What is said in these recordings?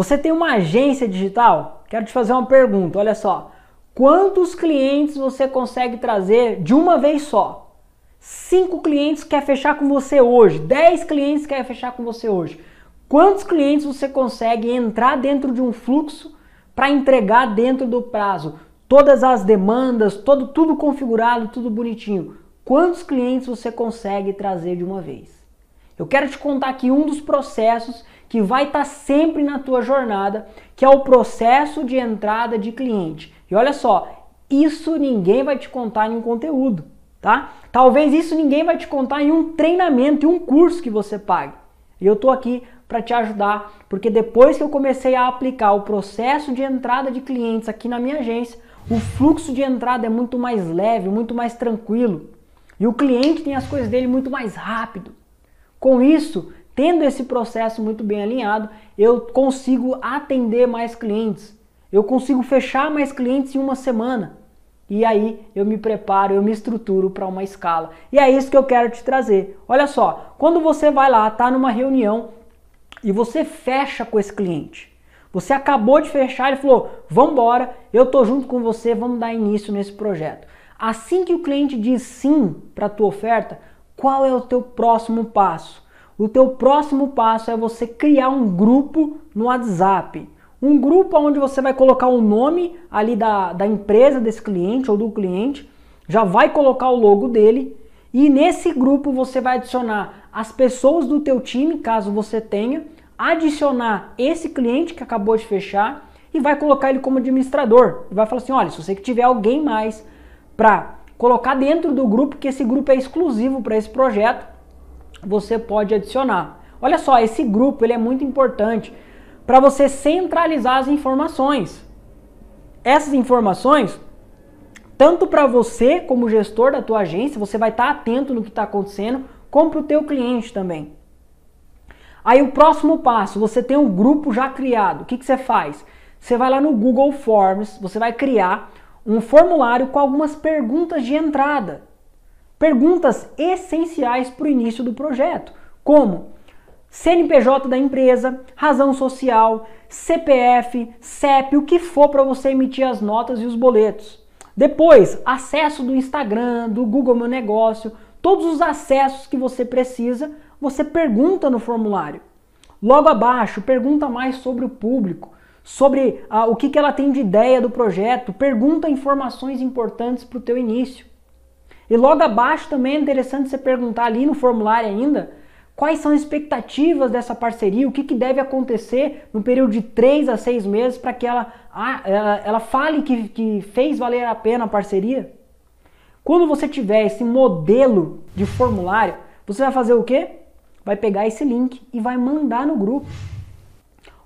Você tem uma agência digital? Quero te fazer uma pergunta, olha só. Quantos clientes você consegue trazer de uma vez só? Cinco clientes quer fechar com você hoje, dez clientes quer fechar com você hoje. Quantos clientes você consegue entrar dentro de um fluxo para entregar dentro do prazo? Todas as demandas, todo, tudo configurado, tudo bonitinho. Quantos clientes você consegue trazer de uma vez? Eu quero te contar aqui um dos processos que vai estar tá sempre na tua jornada, que é o processo de entrada de cliente. E olha só, isso ninguém vai te contar em um conteúdo, tá? Talvez isso ninguém vai te contar em um treinamento, em um curso que você pague. E eu tô aqui para te ajudar, porque depois que eu comecei a aplicar o processo de entrada de clientes aqui na minha agência, o fluxo de entrada é muito mais leve, muito mais tranquilo. E o cliente tem as coisas dele muito mais rápido. Com isso, tendo esse processo muito bem alinhado, eu consigo atender mais clientes. Eu consigo fechar mais clientes em uma semana. E aí eu me preparo, eu me estruturo para uma escala. E é isso que eu quero te trazer. Olha só, quando você vai lá, tá numa reunião e você fecha com esse cliente. Você acabou de fechar e falou: "Vamos embora, eu tô junto com você, vamos dar início nesse projeto". Assim que o cliente diz sim para a tua oferta, qual é o teu próximo passo? O teu próximo passo é você criar um grupo no WhatsApp. Um grupo onde você vai colocar o nome ali da, da empresa desse cliente ou do cliente, já vai colocar o logo dele e nesse grupo você vai adicionar as pessoas do teu time, caso você tenha, adicionar esse cliente que acabou de fechar e vai colocar ele como administrador. Vai falar assim, olha, se você tiver alguém mais para colocar dentro do grupo, que esse grupo é exclusivo para esse projeto, você pode adicionar. Olha só, esse grupo ele é muito importante para você centralizar as informações. Essas informações, tanto para você como gestor da tua agência, você vai estar tá atento no que está acontecendo, como para o teu cliente também. Aí o próximo passo, você tem um grupo já criado. O que, que você faz? Você vai lá no Google Forms, você vai criar um formulário com algumas perguntas de entrada. Perguntas essenciais para o início do projeto, como CNPJ da empresa, razão social, CPF, CEP, o que for para você emitir as notas e os boletos. Depois, acesso do Instagram, do Google Meu Negócio, todos os acessos que você precisa, você pergunta no formulário. Logo abaixo, pergunta mais sobre o público sobre ah, o que, que ela tem de ideia do projeto, pergunta informações importantes para o teu início. E logo abaixo também é interessante você perguntar ali no formulário ainda quais são as expectativas dessa parceria, o que, que deve acontecer no período de 3 a 6 meses para que ela, ela, ela fale que, que fez valer a pena a parceria. Quando você tiver esse modelo de formulário, você vai fazer o quê? Vai pegar esse link e vai mandar no grupo.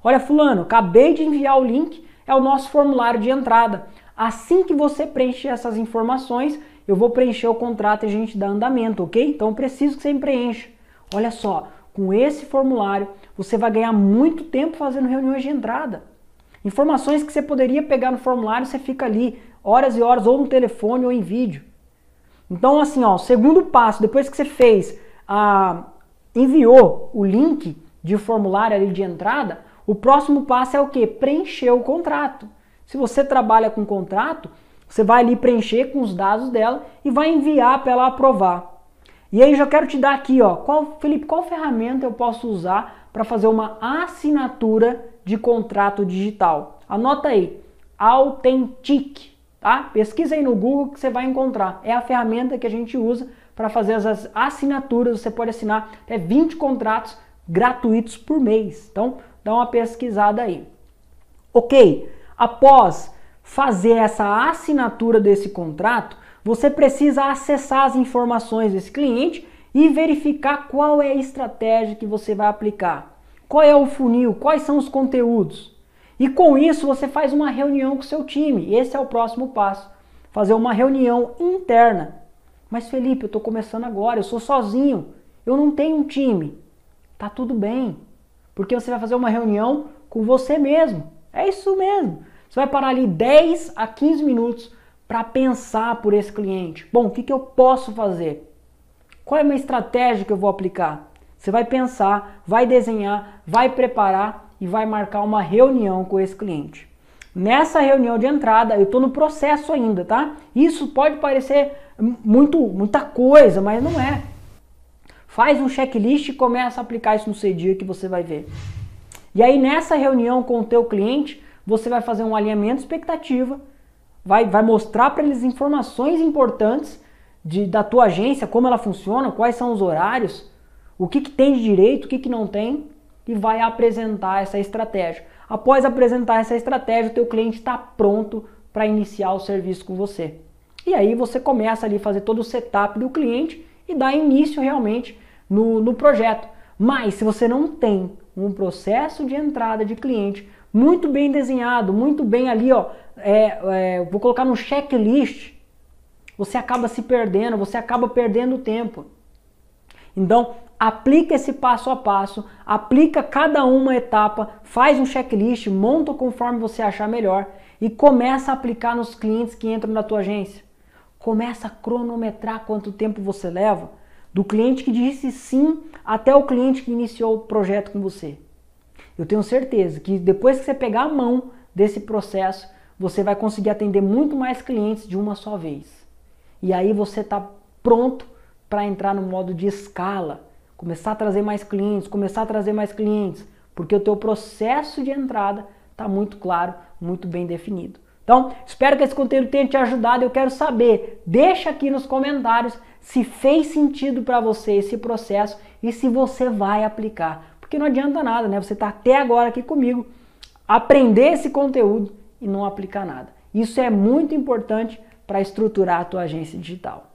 Olha, Fulano, acabei de enviar o link, é o nosso formulário de entrada. Assim que você preencher essas informações, eu vou preencher o contrato e a gente dá andamento, ok? Então eu preciso que você preencha. Olha só, com esse formulário você vai ganhar muito tempo fazendo reuniões de entrada. Informações que você poderia pegar no formulário, você fica ali horas e horas, ou no telefone ou em vídeo. Então, assim, ó, segundo passo, depois que você fez, ah, enviou o link de formulário ali de entrada, o próximo passo é o que? Preencher o contrato. Se você trabalha com contrato, você vai ali preencher com os dados dela e vai enviar para ela aprovar. E aí já quero te dar aqui, ó, qual, Felipe, qual ferramenta eu posso usar para fazer uma assinatura de contrato digital? Anota aí, Authentic, tá? Pesquisa aí no Google que você vai encontrar. É a ferramenta que a gente usa para fazer as assinaturas. Você pode assinar até 20 contratos gratuitos por mês. Então, dá uma pesquisada aí. Ok, após fazer essa assinatura desse contrato, você precisa acessar as informações desse cliente e verificar qual é a estratégia que você vai aplicar. Qual é o funil, quais são os conteúdos. E com isso você faz uma reunião com seu time. Esse é o próximo passo. Fazer uma reunião interna. Mas Felipe, eu estou começando agora, eu sou sozinho, eu não tenho um time. Tá tudo bem. Porque você vai fazer uma reunião com você mesmo. É isso mesmo. Você vai parar ali 10 a 15 minutos para pensar por esse cliente. Bom, o que, que eu posso fazer? Qual é a minha estratégia que eu vou aplicar? Você vai pensar, vai desenhar, vai preparar e vai marcar uma reunião com esse cliente. Nessa reunião de entrada, eu estou no processo ainda, tá? Isso pode parecer muito, muita coisa, mas não é. Faz um checklist e começa a aplicar isso no seu dia que você vai ver. E aí nessa reunião com o teu cliente, você vai fazer um alinhamento expectativa, vai, vai mostrar para eles informações importantes de, da tua agência, como ela funciona, quais são os horários, o que, que tem de direito, o que, que não tem, e vai apresentar essa estratégia. Após apresentar essa estratégia, o teu cliente está pronto para iniciar o serviço com você. E aí você começa ali a fazer todo o setup do cliente e dá início realmente no, no projeto. Mas se você não tem um processo de entrada de cliente muito bem desenhado, muito bem ali, ó, é, é, vou colocar no checklist, você acaba se perdendo, você acaba perdendo tempo. Então, aplica esse passo a passo, aplica cada uma etapa, faz um checklist, monta conforme você achar melhor e começa a aplicar nos clientes que entram na tua agência. Começa a cronometrar quanto tempo você leva, do cliente que disse sim até o cliente que iniciou o projeto com você. Eu tenho certeza que depois que você pegar a mão desse processo, você vai conseguir atender muito mais clientes de uma só vez. E aí você está pronto para entrar no modo de escala, começar a trazer mais clientes, começar a trazer mais clientes, porque o teu processo de entrada está muito claro, muito bem definido. Então, espero que esse conteúdo tenha te ajudado. Eu quero saber, deixa aqui nos comentários se fez sentido para você esse processo e se você vai aplicar. Porque não adianta nada, né? Você está até agora aqui comigo, aprender esse conteúdo e não aplicar nada. Isso é muito importante para estruturar a tua agência digital.